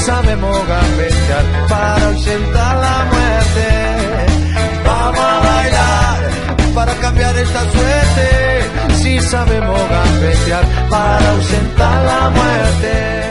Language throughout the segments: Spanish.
Sabemos gambetear para ausentar la muerte. Vamos a bailar para cambiar esta suerte. Si sabemos gambetear para ausentar la muerte.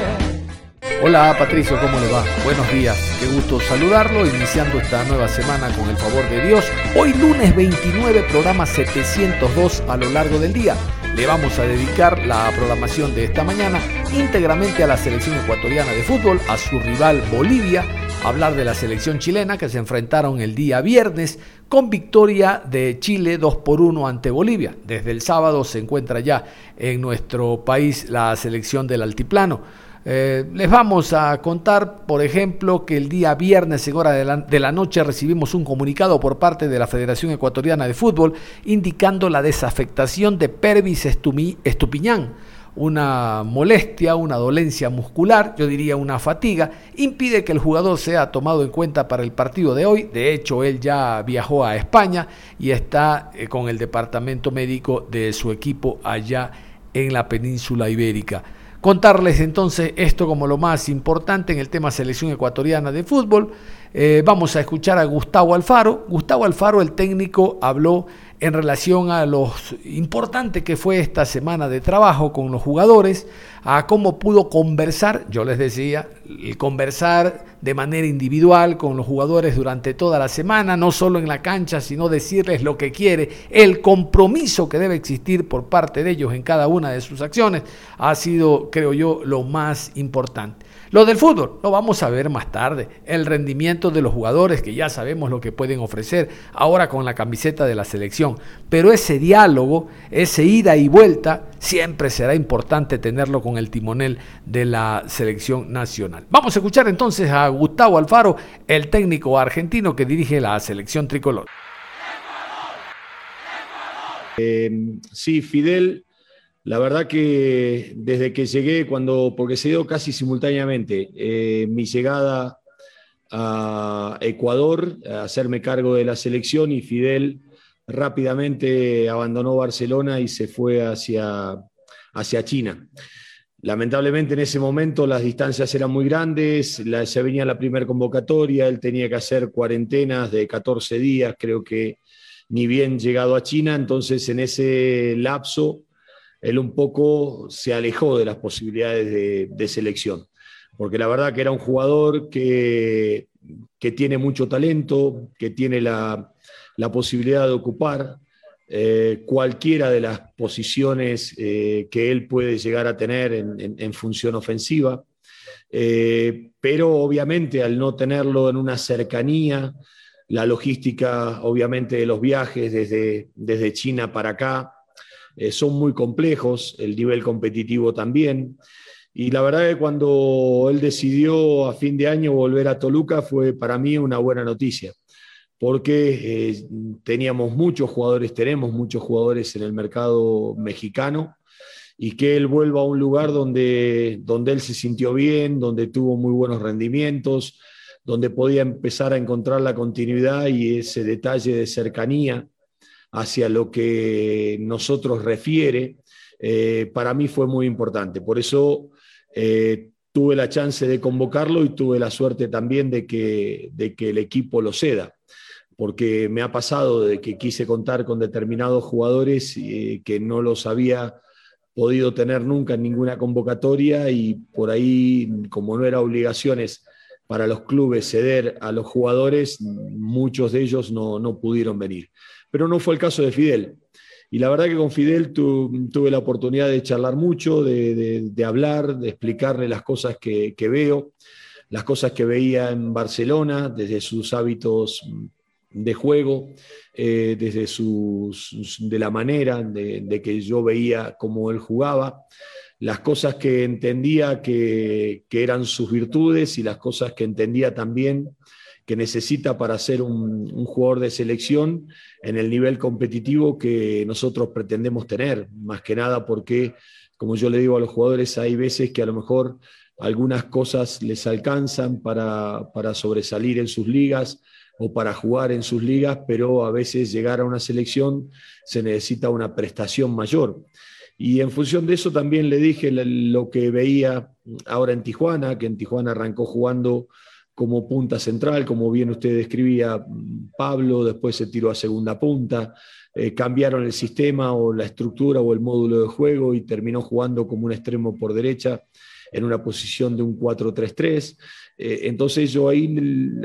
Hola Patricio, ¿cómo le va? Buenos días, qué gusto saludarlo, iniciando esta nueva semana con el favor de Dios. Hoy lunes 29, programa 702 a lo largo del día. Le vamos a dedicar la programación de esta mañana íntegramente a la selección ecuatoriana de fútbol, a su rival Bolivia, hablar de la selección chilena que se enfrentaron el día viernes con victoria de Chile 2 por 1 ante Bolivia. Desde el sábado se encuentra ya en nuestro país la selección del altiplano. Eh, les vamos a contar, por ejemplo, que el día viernes en hora de la, noche recibimos un comunicado por parte de la Federación Ecuatoriana de Fútbol indicando la desafectación de Pervis Estupiñán una molestia, una dolencia muscular, yo diría una fatiga, impide que el jugador sea tomado en cuenta para el partido de hoy. De hecho, él ya viajó a España y está eh, con el departamento médico de su equipo allá en la península ibérica. Contarles entonces esto como lo más importante en el tema selección ecuatoriana de fútbol. Eh, vamos a escuchar a Gustavo Alfaro. Gustavo Alfaro, el técnico, habló en relación a lo importante que fue esta semana de trabajo con los jugadores, a cómo pudo conversar, yo les decía, el conversar de manera individual con los jugadores durante toda la semana, no solo en la cancha, sino decirles lo que quiere, el compromiso que debe existir por parte de ellos en cada una de sus acciones, ha sido, creo yo, lo más importante. Lo del fútbol lo vamos a ver más tarde. El rendimiento de los jugadores que ya sabemos lo que pueden ofrecer ahora con la camiseta de la selección. Pero ese diálogo, ese ida y vuelta, siempre será importante tenerlo con el timonel de la selección nacional. Vamos a escuchar entonces a Gustavo Alfaro, el técnico argentino que dirige la selección tricolor. Eh, sí, Fidel la verdad que desde que llegué, cuando, porque se dio casi simultáneamente eh, mi llegada a Ecuador, a hacerme cargo de la selección y Fidel rápidamente abandonó Barcelona y se fue hacia, hacia China. Lamentablemente en ese momento las distancias eran muy grandes, se venía la primera convocatoria, él tenía que hacer cuarentenas de 14 días, creo que ni bien llegado a China, entonces en ese lapso él un poco se alejó de las posibilidades de, selección, porque la verdad que era un jugador que, tiene mucho talento, que tiene la, posibilidad de ocupar eh, cualquiera de las posiciones eh, que él puede llegar a tener en, función ofensiva, eh, pero obviamente al no tenerlo en una cercanía, la logística obviamente de los viajes desde, desde China para acá, eh, son muy complejos, el nivel competitivo también. Y la verdad que cuando él decidió a fin de año volver a Toluca fue para mí una buena noticia, porque eh, teníamos muchos jugadores, tenemos muchos jugadores en el mercado mexicano, y que él vuelva a un lugar donde, donde él se sintió bien, donde tuvo muy buenos rendimientos, donde podía empezar a encontrar la continuidad y ese detalle de cercanía hacia lo que nosotros refiere, eh, para mí fue muy importante. Por eso eh, tuve la chance de convocarlo y tuve la suerte también de que, de que el equipo lo ceda porque me ha pasado de que quise contar con determinados jugadores eh, que no los había podido tener nunca en ninguna convocatoria y por ahí, como no era obligaciones para los clubes ceder a los jugadores, muchos de ellos no, no pudieron venir pero no fue el caso de Fidel. Y la verdad que con Fidel tuve la oportunidad de charlar mucho, de, hablar, de explicarle las cosas que, veo, las cosas que veía en Barcelona, desde sus hábitos de juego, eh, desde sus, de la manera de, que yo veía cómo él jugaba, las cosas que entendía que, eran sus virtudes y las cosas que entendía también que necesita para ser un, jugador de selección en el nivel competitivo que nosotros pretendemos tener, más que nada porque, como yo le digo a los jugadores, hay veces que a lo mejor algunas cosas les alcanzan para, para sobresalir en sus ligas, o para jugar en sus ligas, pero a veces llegar a una selección se necesita una prestación mayor. Y en función de eso también le dije lo que veía ahora en Tijuana, que en Tijuana arrancó jugando como punta central, como bien usted describía Pablo, después se tiró a segunda punta, eh, cambiaron el sistema o la estructura o el módulo de juego y terminó jugando como un extremo por derecha en una posición de un 4-3-3. Eh, entonces yo ahí,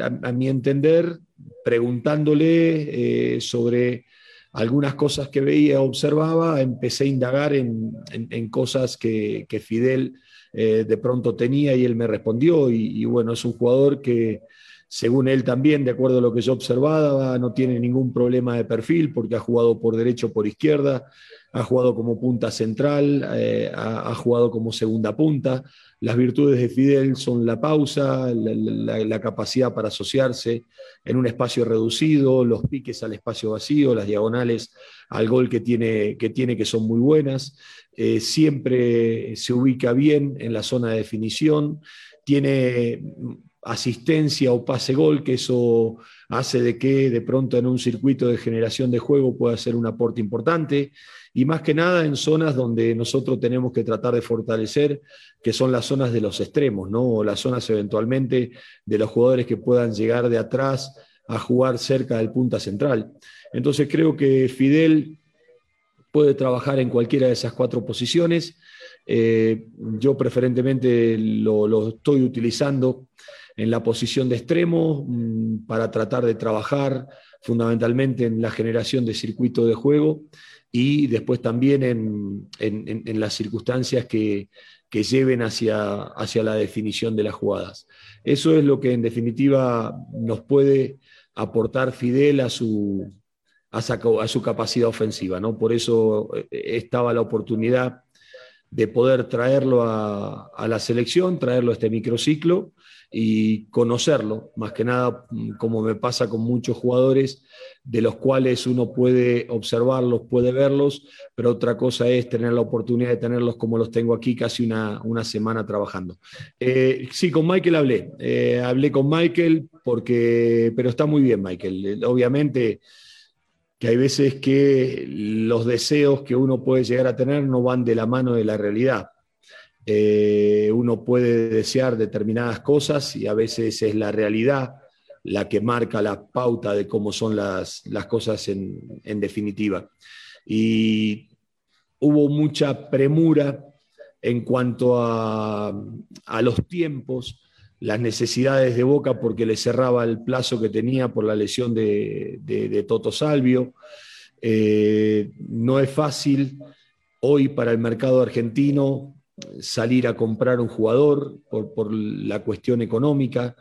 a, mi entender, preguntándole eh, sobre algunas cosas que veía, observaba, empecé a indagar en, cosas que, Fidel eh, de pronto tenía y él me respondió. Y, bueno, es un jugador que, según él también, de acuerdo a lo que yo observaba, no tiene ningún problema de perfil porque ha jugado por derecho, por izquierda, ha jugado como punta central, ha, ha, jugado como segunda punta, las virtudes de Fidel son la pausa, la, capacidad para asociarse en un espacio reducido, los piques al espacio vacío, las diagonales al gol que tiene que, tiene, que son muy buenas. Eh, siempre se ubica bien en la zona de definición, tiene asistencia o pase gol, que eso hace de que de pronto en un circuito de generación de juego pueda ser un aporte importante y más que nada en zonas donde nosotros tenemos que tratar de fortalecer, que son las zonas de los extremos, ¿no? o las zonas eventualmente de los jugadores que puedan llegar de atrás a jugar cerca del punta central. Entonces creo que Fidel puede trabajar en cualquiera de esas cuatro posiciones. Eh, yo preferentemente lo, estoy utilizando en la posición de extremo mm, para tratar de trabajar fundamentalmente en la generación de circuito de juego y después también en, las circunstancias que, lleven hacia, hacia la definición de las jugadas. Eso es lo que en definitiva nos puede aportar Fidel a su, a su, capacidad ofensiva. ¿no? Por eso eh, estaba la oportunidad de poder traerlo a, la selección, traerlo a este microciclo y conocerlo, más que nada mm, como me pasa con muchos jugadores de los cuales uno puede observarlos, puede verlos, pero otra cosa es tener la oportunidad de tenerlos como los tengo aquí casi una, una semana trabajando. Eh, sí, con Michael hablé, eh, hablé con Michael porque, pero está muy bien Michael, obviamente que hay veces que los deseos que uno puede llegar a tener no van de la mano de la realidad eh, uno puede desear determinadas cosas y a veces es la realidad la que marca la pauta de cómo son las, cosas en, definitiva. Y hubo mucha premura en cuanto a, los tiempos, las necesidades de Boca porque le cerraba el plazo que tenía por la lesión de, Toto Salvio. Eh, no es fácil hoy para el mercado argentino salir a comprar un jugador por, la cuestión económica,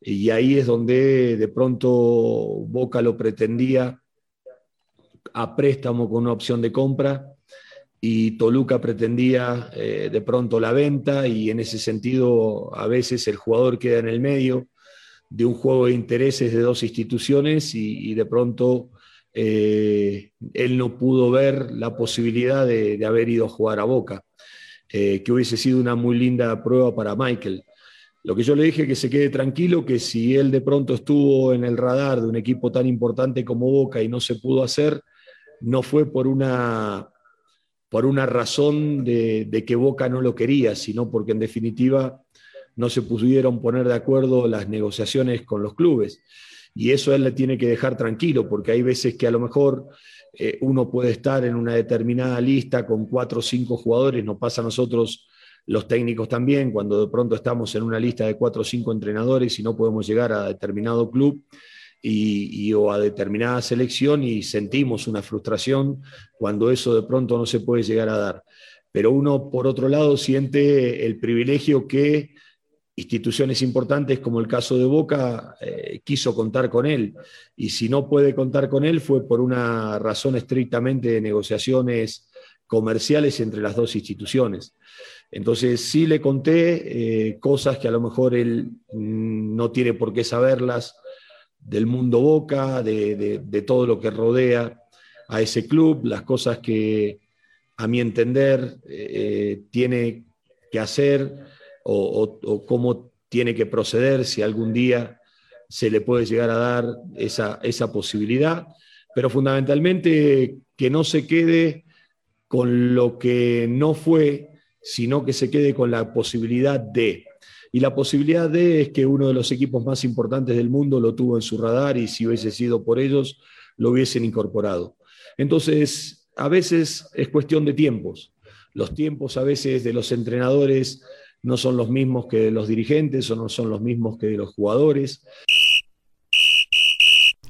y ahí es donde de pronto Boca lo pretendía a préstamo con una opción de compra y Toluca pretendía eh, de pronto la venta y en ese sentido a veces el jugador queda en el medio de un juego de intereses de dos instituciones y, de pronto eh, él no pudo ver la posibilidad de haber ido a jugar a Boca. Eh, que hubiese sido una muy linda prueba para Michael. Lo que yo le dije que se quede tranquilo, que si él de pronto estuvo en el radar de un equipo tan importante como Boca y no se pudo hacer, no fue por una, por una razón de, que Boca no lo quería, sino porque en definitiva no se pudieron poner de acuerdo las negociaciones con los clubes. Y eso él le tiene que dejar tranquilo, porque hay veces que a lo mejor eh, uno puede estar en una determinada lista con cuatro o cinco jugadores, nos pasa a nosotros los técnicos también, cuando de pronto estamos en una lista de cuatro o cinco entrenadores y no podemos llegar a determinado club y, o a determinada selección y sentimos una frustración cuando eso de pronto no se puede llegar a dar. Pero uno, por otro lado, siente el privilegio que instituciones importantes como el caso de Boca eh, quiso contar con él y si no puede contar con él fue por una razón estrictamente de negociaciones comerciales entre las dos instituciones. Entonces sí le conté eh, cosas que a lo mejor él mm, no tiene por qué saberlas del mundo Boca, de, todo lo que rodea a ese club, las cosas que a mi entender eh, tiene que hacer o, cómo tiene que proceder si algún día se le puede llegar a dar esa, esa posibilidad, pero fundamentalmente que no se quede con lo que no fue, sino que se quede con la posibilidad de. Y la posibilidad de es que uno de los equipos más importantes del mundo lo tuvo en su radar y si hubiese sido por ellos, lo hubiesen incorporado. Entonces, a veces es cuestión de tiempos. Los tiempos a veces de los entrenadores no son los mismos que de los dirigentes o no son los mismos que de los jugadores.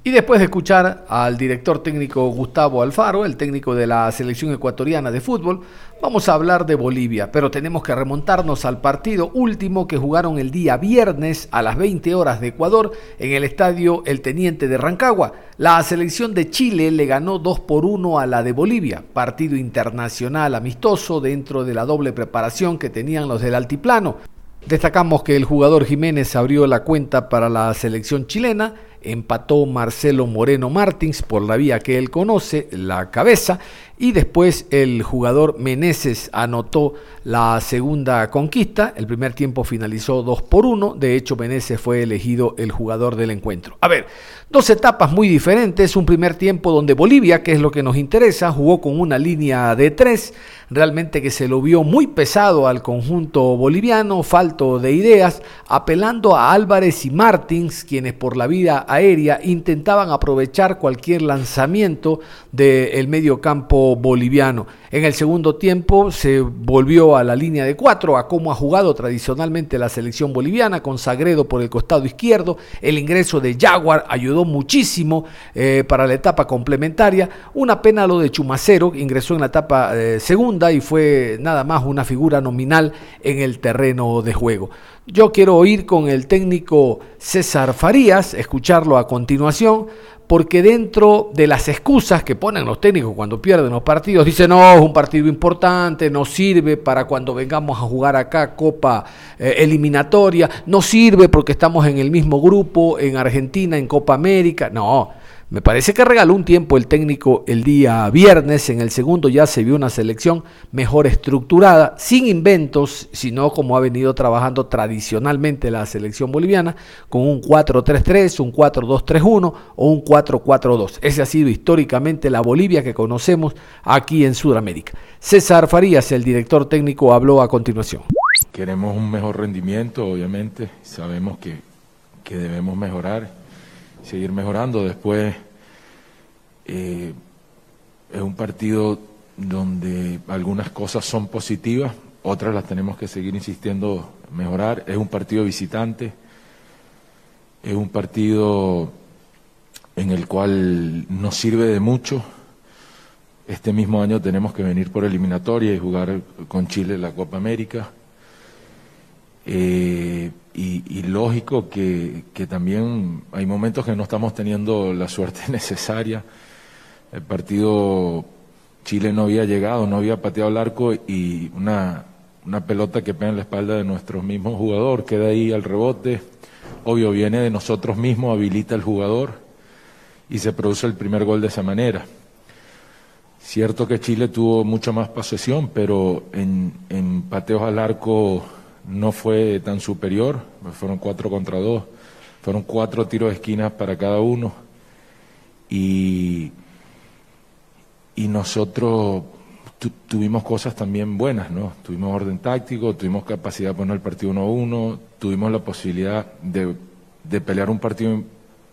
Y después de escuchar al director técnico Gustavo Alfaro, el técnico de la selección ecuatoriana de fútbol, vamos a hablar de Bolivia, pero tenemos que remontarnos al partido último que jugaron el día viernes a las 20 horas de Ecuador en el estadio El Teniente de Rancagua. La selección de Chile le ganó 2 por 1 a la de Bolivia, partido internacional amistoso dentro de la doble preparación que tenían los del altiplano. Destacamos que el jugador Jiménez abrió la cuenta para la selección chilena empató Marcelo Moreno Martins por la vía que él conoce, la cabeza, y después el jugador Meneses anotó la segunda conquista. El primer tiempo finalizó 2 por 1. De hecho, Meneses fue elegido el jugador del encuentro. A ver, dos etapas muy diferentes. Un primer tiempo donde Bolivia, que es lo que nos interesa, jugó con una línea de 3. Realmente que se lo vio muy pesado al conjunto boliviano, falto de ideas, apelando a Álvarez y Martins, quienes por la vida aérea intentaban aprovechar cualquier lanzamiento del medio campo boliviano. En el segundo tiempo se volvió a la línea de cuatro, a cómo ha jugado tradicionalmente la selección boliviana, con Sagredo por el costado izquierdo. El ingreso de Jaguar ayudó muchísimo eh, para la etapa complementaria. Una pena lo de Chumacero, ingresó en la etapa eh, segunda y fue nada más una figura nominal en el terreno de juego. Yo quiero oír con el técnico César Farías, escucharlo a continuación porque dentro de las excusas que ponen los técnicos cuando pierden los partidos, dicen, no, es un partido importante, no sirve para cuando vengamos a jugar acá Copa eh, Eliminatoria, no sirve porque estamos en el mismo grupo, en Argentina, en Copa América, no, me parece que regaló un tiempo el técnico el día viernes, en el segundo ya se vio una selección mejor estructurada, sin inventos, sino como ha venido trabajando tradicionalmente la selección boliviana, con un 4-3-3, un 4-2-3-1 o un 4-4-2. Ese ha sido históricamente la Bolivia que conocemos aquí en Sudamérica. César Farías, el director técnico, habló a continuación. Queremos un mejor rendimiento, obviamente, sabemos que, que debemos mejorar seguir mejorando. Después eh, es un partido donde algunas cosas son positivas, otras las tenemos que seguir insistiendo mejorar. Es un partido visitante, es un partido en el cual nos sirve de mucho. Este mismo año tenemos que venir por eliminatoria y jugar con Chile la Copa América. Eh, y, lógico que, también hay momentos que no estamos teniendo la suerte necesaria. El partido Chile no había llegado, no había pateado el arco y una, una pelota que pega en la espalda de nuestro mismo jugador, queda ahí al rebote. Obvio, viene de nosotros mismos, habilita el jugador y se produce el primer gol de esa manera. Cierto que Chile tuvo mucho más posesión, pero en, en pateos al arco no fue tan superior, fueron cuatro contra dos, fueron cuatro tiros de esquinas para cada uno y, y nosotros tuvimos cosas también buenas, ¿no? Tuvimos orden táctico, tuvimos capacidad de poner el partido 1 a 1, tuvimos la posibilidad de, de pelear un partido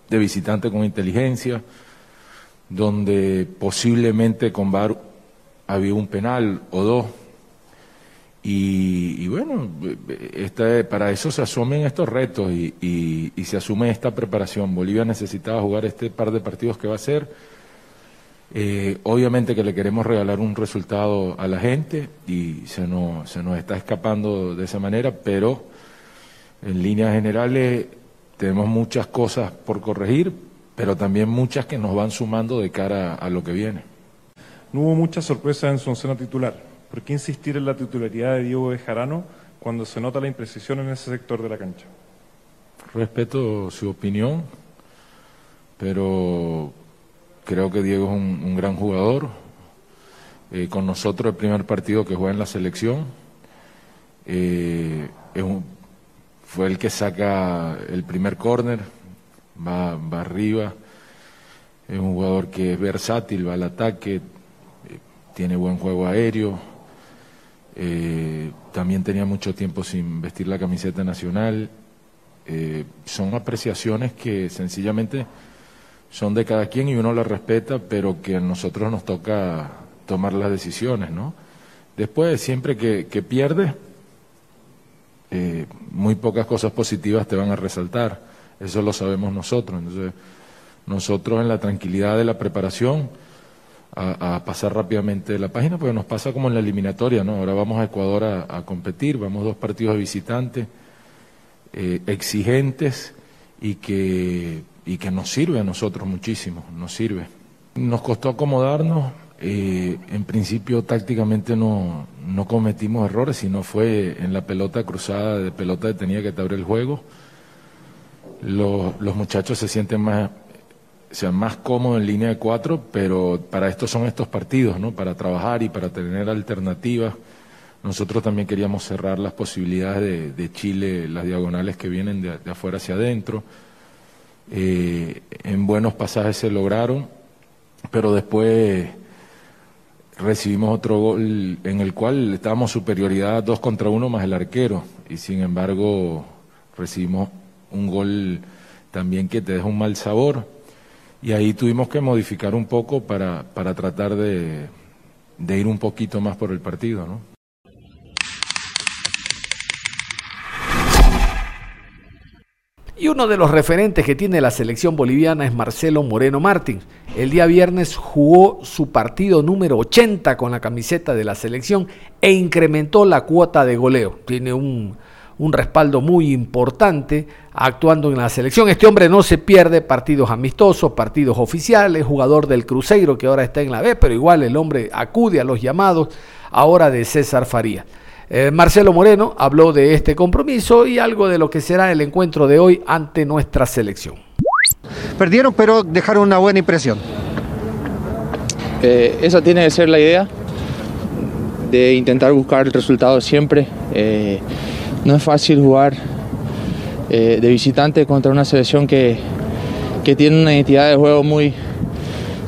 de visitante con inteligencia, donde posiblemente con VAR había un penal o dos, y, bueno, para eso se asumen estos retos y, se asume esta preparación. Bolivia necesitaba jugar este par de partidos que va a ser. Eh, obviamente que le queremos regalar un resultado a la gente y se nos, se nos está escapando de esa manera, pero En líneas generales tenemos muchas cosas por corregir, pero también muchas que nos van sumando de cara a lo que viene. No hubo mucha sorpresa en su oncena titular. ¿Por qué insistir en la titularidad de Diego Bejarano cuando se nota la imprecisión en ese sector de la cancha? Respeto su opinión, pero creo que Diego es un, gran jugador. Eh, con nosotros el primer partido que juega en la selección. Eh, fue el que saca el primer córner, va, va arriba. Es un jugador que es versátil, va al ataque, eh, tiene buen juego aéreo. También tenía mucho tiempo sin vestir la camiseta nacional. son apreciaciones que sencillamente son de cada quien y uno las respeta, pero que a nosotros nos toca tomar las decisiones, ¿no? Después, siempre que, que pierdes, eh, muy pocas cosas positivas te van a resaltar, eso lo sabemos nosotros. Entonces, nosotros en la tranquilidad de la preparación, a, pasar rápidamente la página, porque nos pasa como en la eliminatoria, ¿no? Ahora vamos a Ecuador a, competir, vamos dos partidos de visitantes, eh, exigentes y que y que nos sirve a nosotros muchísimo, nos sirve. Nos costó acomodarnos, eh, en principio tácticamente no, no cometimos errores, sino fue en la pelota cruzada de pelota detenida que te abre el juego. Los, los muchachos se sienten más, sean más cómodos en línea de cuatro, pero para esto son estos partidos, ¿no? Para trabajar y para tener alternativas. Nosotros también queríamos cerrar las posibilidades de, Chile, las diagonales que vienen de afuera hacia adentro. Eh, en buenos pasajes se lograron, pero después recibimos otro gol en el cual estábamos superioridad dos contra uno más el arquero y sin embargo recibimos un gol también que te deja un mal sabor y ahí tuvimos que modificar un poco para, para tratar de, de ir un poquito más por el partido, ¿no? Y uno de los referentes que tiene la selección boliviana es Marcelo Moreno Martín. El día viernes jugó su partido número 80 con la camiseta de la selección e incrementó la cuota de goleo. Tiene un, respaldo muy importante actuando en la selección. Este hombre no se pierde partidos amistosos, partidos oficiales, jugador del Cruzeiro que ahora está en la B, pero igual el hombre acude a los llamados ahora de César Faría. Eh, Marcelo Moreno habló de este compromiso y algo de lo que será el encuentro de hoy ante nuestra selección. Perdieron, pero dejaron una buena impresión. Eh, esa tiene que ser la idea, de intentar buscar el resultado siempre. Eh, no es fácil jugar de visitante contra una selección que, que, tiene una identidad de juego muy,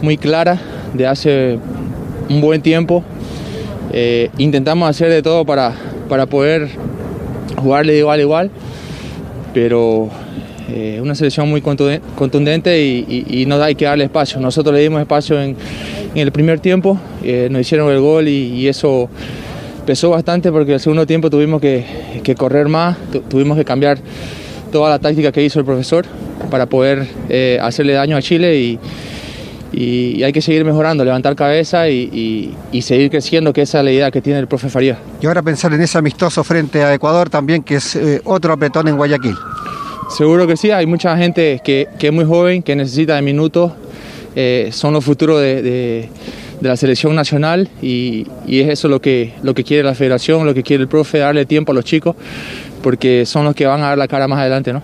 muy clara de hace un buen tiempo eh, intentamos hacer de todo para, para poder jugarle de igual a igual, pero eh, una selección muy contundente y, no hay que darle espacio. Nosotros le dimos espacio en, el primer tiempo, eh, nos hicieron el gol y, eso pesó bastante porque el segundo tiempo tuvimos que, que correr más, tuvimos que cambiar toda la táctica que hizo el profesor para poder hacerle daño a Chile y, y, hay que seguir mejorando, levantar cabeza y, seguir creciendo, que esa es la idea que tiene el profe Faría. Y ahora pensar en ese amistoso frente a Ecuador también, que es eh, otro apretón en Guayaquil. Seguro que sí, hay mucha gente que, es muy joven, que necesita de minutos, eh, son los futuros de, la selección nacional y, es eso lo que, lo que quiere la federación, lo que quiere el profe, darle tiempo a los chicos, porque son los que van a dar la cara más adelante. ¿no?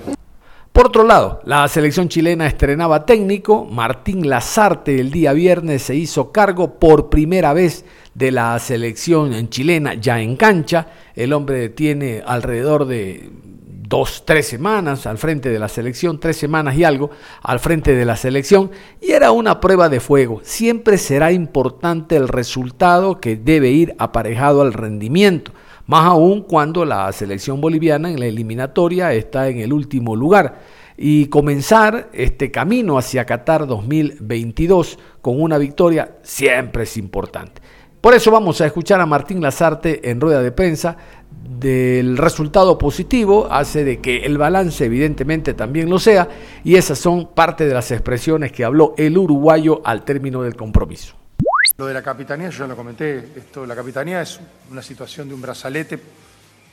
Por otro lado, la selección chilena estrenaba técnico. Martín Lazarte el día viernes se hizo cargo por primera vez de la selección chilena ya en cancha. El hombre tiene alrededor de dos, tres semanas al frente de la selección, tres semanas y algo al frente de la selección, y era una prueba de fuego. Siempre será importante el resultado que debe ir aparejado al rendimiento, más aún cuando la selección boliviana en la eliminatoria está en el último lugar y comenzar este camino hacia Qatar 2022 con una victoria siempre es importante. Por eso vamos a escuchar a Martín Lazarte en rueda de prensa del resultado positivo, hace de que el balance evidentemente también lo sea, y esas son parte de las expresiones que habló el uruguayo al término del compromiso. Lo de la capitanía, yo ya lo comenté, esto, la capitanía es una situación de un brazalete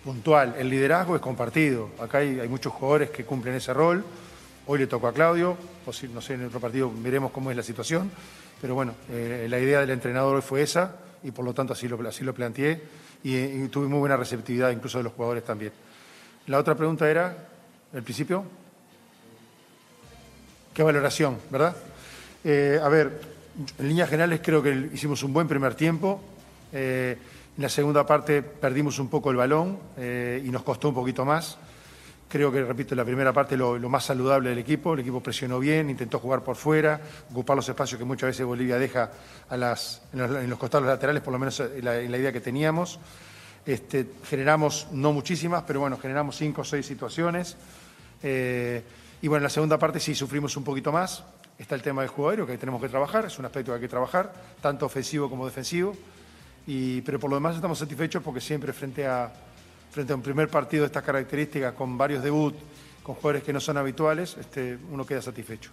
puntual. El liderazgo es compartido. Acá hay, muchos jugadores que cumplen ese rol. Hoy le tocó a Claudio, o si, no sé, en otro partido veremos cómo es la situación. Pero bueno, eh, la idea del entrenador fue esa y por lo tanto así lo, así lo planteé y, y tuve muy buena receptividad incluso de los jugadores también. La otra pregunta era, ¿el principio? ¿Qué valoración, verdad? Eh, a ver, en líneas generales creo que hicimos un buen primer tiempo. Eh, en la segunda parte perdimos un poco el balón eh, y nos costó un poquito más. Creo que, repito, la primera parte lo, lo, más saludable del equipo. El equipo presionó bien, intentó jugar por fuera, ocupar los espacios que muchas veces Bolivia deja a las, en, los, en los costados laterales, por lo menos en la, en la idea que teníamos. Este, generamos, no muchísimas, pero bueno, generamos cinco o seis situaciones. Eh, y bueno, en la segunda parte sí sufrimos un poquito más. Está el tema del juego aéreo que tenemos que trabajar, es un aspecto que hay que trabajar, tanto ofensivo como defensivo. Y, pero por lo demás estamos satisfechos porque siempre frente a, frente a un primer partido de estas características, con varios debuts, con jugadores que no son habituales, este, uno queda satisfecho.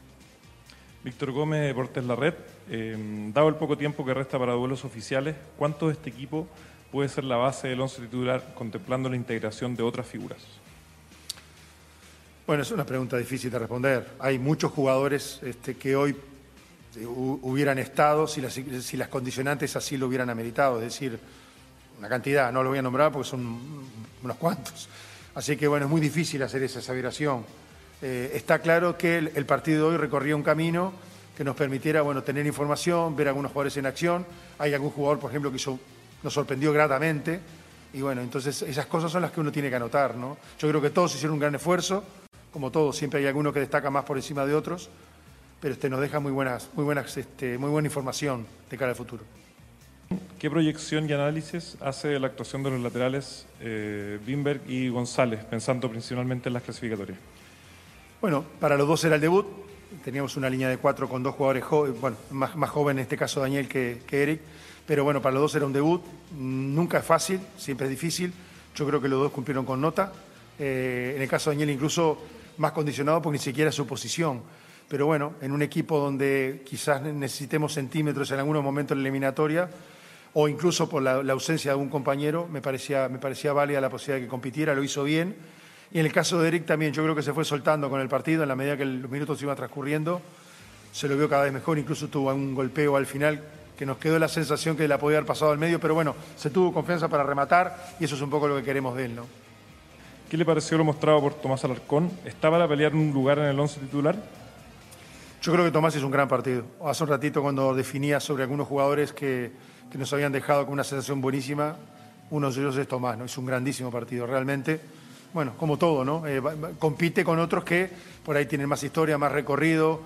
Víctor Gómez, Deportes La Red. Eh, dado el poco tiempo que resta para duelos oficiales, ¿cuánto de este equipo puede ser la base del once titular contemplando la integración de otras figuras? Bueno, es una pregunta difícil de responder. Hay muchos jugadores este, que hoy hubieran estado si las, si las, condicionantes así lo hubieran ameritado, es decir, una cantidad, no lo voy a nombrar porque son unos cuantos. Así que bueno, es muy difícil hacer esa aseveración. Eh, está claro que el, el, partido de hoy recorría un camino que nos permitiera bueno, tener información, ver a algunos jugadores en acción. Hay algún jugador, por ejemplo, que hizo, nos sorprendió gratamente. Y bueno, entonces esas cosas son las que uno tiene que anotar. ¿no? Yo creo que todos hicieron un gran esfuerzo, como todos, siempre hay alguno que destaca más por encima de otros pero este nos deja muy buenas, muy buenas, este, muy buena información de cara al futuro. ¿Qué proyección y análisis hace de la actuación de los laterales eh, Bimberg y González, pensando principalmente en las clasificatorias? Bueno, para los dos era el debut. Teníamos una línea de cuatro con dos jugadores jóvenes, bueno, más, más joven en este caso Daniel que, que Eric, pero bueno, para los dos era un debut. Nunca es fácil, siempre es difícil. Yo creo que los dos cumplieron con nota. Eh, en el caso de Daniel incluso más condicionado porque ni siquiera su posición pero bueno, en un equipo donde quizás necesitemos centímetros en algunos momentos de la eliminatoria, o incluso por la, la, ausencia de algún compañero, me parecía, me parecía válida la posibilidad de que compitiera, lo hizo bien. Y en el caso de Eric también, yo creo que se fue soltando con el partido en la medida que los minutos iban transcurriendo, se lo vio cada vez mejor, incluso tuvo un golpeo al final que nos quedó la sensación que la podía haber pasado al medio, pero bueno, se tuvo confianza para rematar y eso es un poco lo que queremos de él, ¿no? ¿Qué le pareció lo mostrado por Tomás Alarcón? ¿Está para pelear un lugar en el once titular? Yo creo que Tomás hizo un gran partido. Hace un ratito cuando definía sobre algunos jugadores que, que nos habían dejado con una sensación buenísima, uno de ellos es Tomás, ¿no? Hizo un grandísimo partido, realmente. Bueno, como todo, ¿no? Eh, compite con otros que por ahí tienen más historia, más recorrido,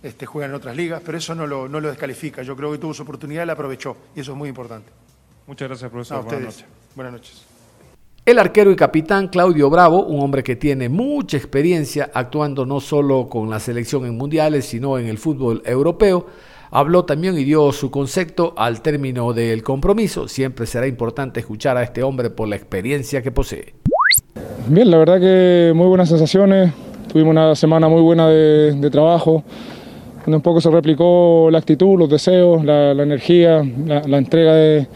este, juegan en otras ligas, pero eso no lo, no lo descalifica. Yo creo que tuvo su oportunidad y la aprovechó, y eso es muy importante. Muchas gracias, profesor. A ustedes. Buenas noches. Buenas noches. El arquero y capitán Claudio Bravo, un hombre que tiene mucha experiencia actuando no solo con la selección en mundiales, sino en el fútbol europeo, habló también y dio su concepto al término del compromiso. Siempre será importante escuchar a este hombre por la experiencia que posee. Bien, la verdad que muy buenas sensaciones. Tuvimos una semana muy buena de, de trabajo, donde un poco se replicó la actitud, los deseos, la, la energía, la, la entrega de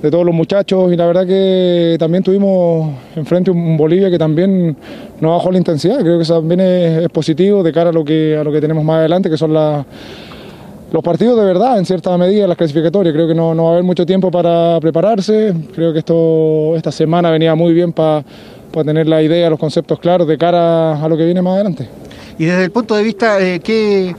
de todos los muchachos y la verdad que también tuvimos enfrente un Bolivia que también no bajó la intensidad, creo que eso también es, es, positivo de cara a lo que, a lo que tenemos más adelante, que son la, los partidos de verdad en cierta medida, las clasificatorias, creo que no, no va a haber mucho tiempo para prepararse, creo que esto, esta semana venía muy bien para pa tener la idea, los conceptos claros de cara a lo que viene más adelante. Y desde el punto de vista, eh, ¿qué,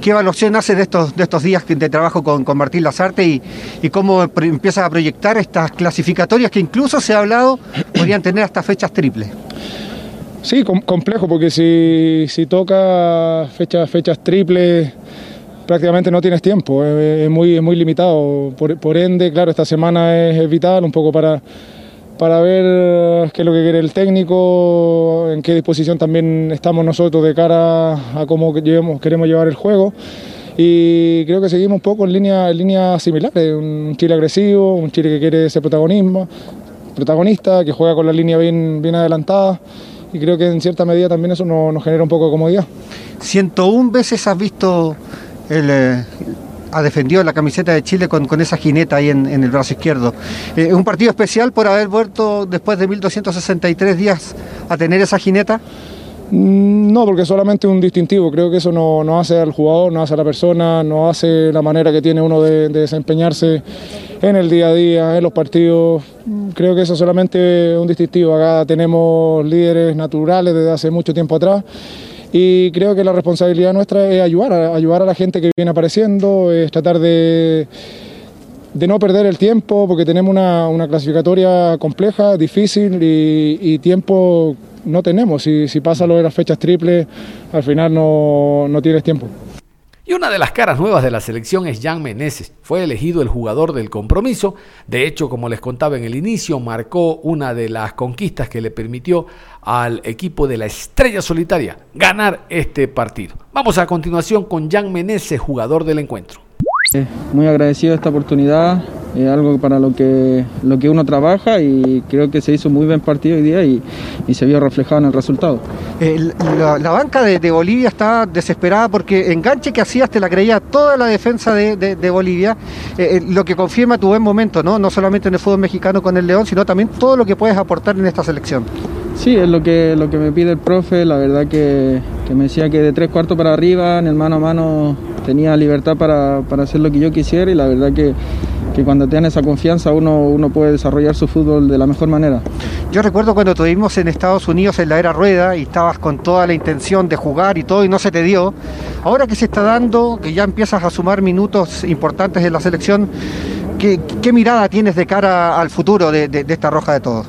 ¿Qué evaluación hace de estos, de estos días de trabajo con, con Martín Lazarte y, y cómo empiezas a proyectar estas clasificatorias que incluso se ha hablado podrían tener hasta fechas triples? Sí, com complejo, porque si, si toca fechas, fechas triples prácticamente no tienes tiempo, es, es muy, es muy limitado. Por, por, ende, claro, esta semana es, es vital un poco para para ver qué es lo que quiere el técnico, en qué disposición también estamos nosotros de cara a cómo llevemos, queremos llevar el juego. Y creo que seguimos un poco en línea, en línea similares, un Chile agresivo, un Chile que quiere ser protagonismo, protagonista, que juega con la línea bien, bien adelantada y creo que en cierta medida también eso nos, nos genera un poco de comodidad. 101 veces has visto el, ha defendido la camiseta de Chile con, esa jineta ahí en, el brazo izquierdo. Eh, ¿Un partido especial por haber vuelto después de 1263 días a tener esa jineta? Mm, No, porque solamente un distintivo. Creo que eso no, hace al jugador, no hace a la persona, no hace la manera que tiene uno de, de desempeñarse en el día a día, en los partidos. Creo que eso es solamente un distintivo. Acá tenemos líderes naturales desde hace mucho tiempo atrás. Y creo que la responsabilidad nuestra es ayudar, ayudar a la gente que viene apareciendo, es tratar de, de no perder el tiempo, porque tenemos una, una clasificatoria compleja, difícil y, y tiempo no tenemos. Si, si pasa lo de las fechas triples, al final no, no tienes tiempo. Y una de las caras nuevas de la selección es Jan Meneses. Fue elegido el jugador del compromiso. De hecho, como les contaba en el inicio, marcó una de las conquistas que le permitió al equipo de la Estrella Solitaria ganar este partido. Vamos a continuación con Jan Meneses, jugador del encuentro. Eh, Muy agradecido de esta oportunidad, es algo para lo que, lo que uno trabaja y creo que se hizo muy buen partido hoy día y, y se vio reflejado en el resultado. Eh, la, la banca de, de Bolivia está desesperada porque enganche que hacías te la creía toda la defensa de, de- de Bolivia, eh, eh, lo que confirma tu buen momento, ¿no? no solamente en el fútbol mexicano con el León, sino también todo lo que puedes aportar en esta selección. Sí, es lo que, lo que me pide el profe, la verdad que, que me decía que de tres cuartos para arriba, en el mano a mano, tenía libertad para, para hacer lo que yo quisiera y la verdad que, que cuando dan esa confianza uno, uno puede desarrollar su fútbol de la mejor manera. Yo recuerdo cuando tuvimos en Estados Unidos en la era rueda y estabas con toda la intención de jugar y todo y no se te dio. Ahora que se está dando, que ya empiezas a sumar minutos importantes en la selección, ¿qué, qué mirada tienes de cara al futuro de, de- de esta roja de todos?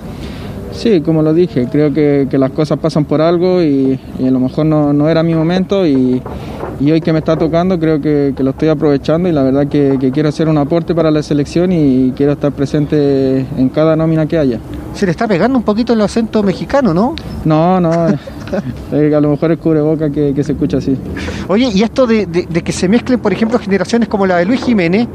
Sí, como lo dije, creo que, que las cosas pasan por algo y, y a lo mejor no, no era mi momento y, y hoy que me está tocando creo que, que lo estoy aprovechando y la verdad que, que quiero hacer un aporte para la selección y quiero estar presente en cada nómina que haya. Se le está pegando un poquito el acento mexicano, ¿no? No, no, a lo mejor es cubreboca que, que se escucha así. Oye, y esto de, de- de que se mezclen, por ejemplo, generaciones como la de Luis Jiménez,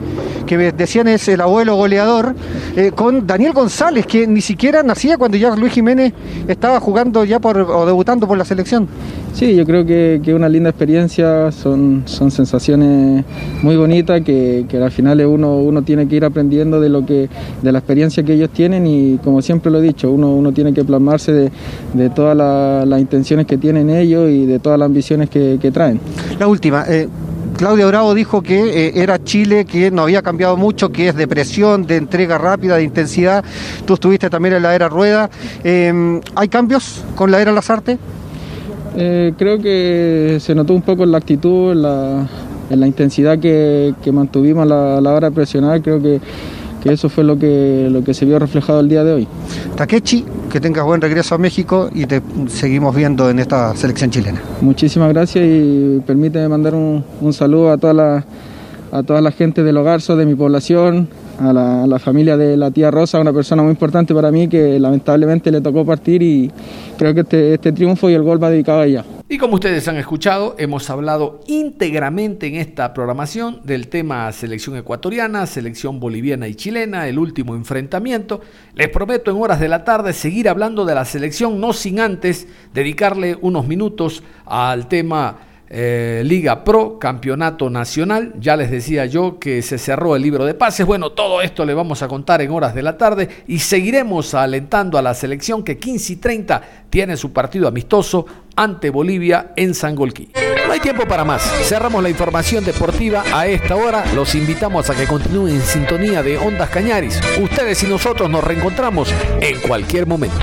que me decían es el abuelo goleador, eh, con Daniel González, que ni siquiera nacía cuando ya Luis Jiménez estaba jugando ya por, o debutando por la selección. Sí, yo creo que es una linda experiencia, son, son sensaciones muy bonitas que, que al final uno, uno tiene que ir aprendiendo de lo que de la experiencia que ellos tienen y como siempre lo he dicho, uno, uno tiene que plasmarse de, de todas la- las intenciones que tienen ellos y de todas las ambiciones que, que traen. La última, eh, Claudia Bravo dijo que eh, era Chile, que no había cambiado mucho, que es de presión, de entrega rápida, de intensidad. Tú estuviste también en la era Rueda. Eh, ¿Hay cambios con la era Lazarte? Eh, creo que se notó un poco en la actitud, en la, en la intensidad que, que mantuvimos a la, a la hora de presionar, creo que, que eso fue lo que, lo que se vio reflejado el día de hoy. Takechi, que tengas buen regreso a México y te seguimos viendo en esta selección chilena. Muchísimas gracias y permíteme mandar un, un saludo a toda la, a toda la gente del Hogarzo, de mi población, a la, a la familia de la tía Rosa, una persona muy importante para mí que lamentablemente le tocó partir y creo que este, este triunfo y el gol va dedicado a ella. Y como ustedes han escuchado, hemos hablado íntegramente en esta programación del tema selección ecuatoriana, selección boliviana y chilena, el último enfrentamiento. Les prometo en horas de la tarde seguir hablando de la selección, no sin antes dedicarle unos minutos al tema eh, Liga Pro, Campeonato Nacional. Ya les decía yo que se cerró el libro de pases. Bueno, todo esto le vamos a contar en horas de la tarde y seguiremos alentando a la selección que 15 y 30 tiene su partido amistoso ante Bolivia en Sangolquí. No hay tiempo para más. Cerramos la información deportiva a esta hora. Los invitamos a que continúen en sintonía de Ondas Cañaris. Ustedes y nosotros nos reencontramos en cualquier momento.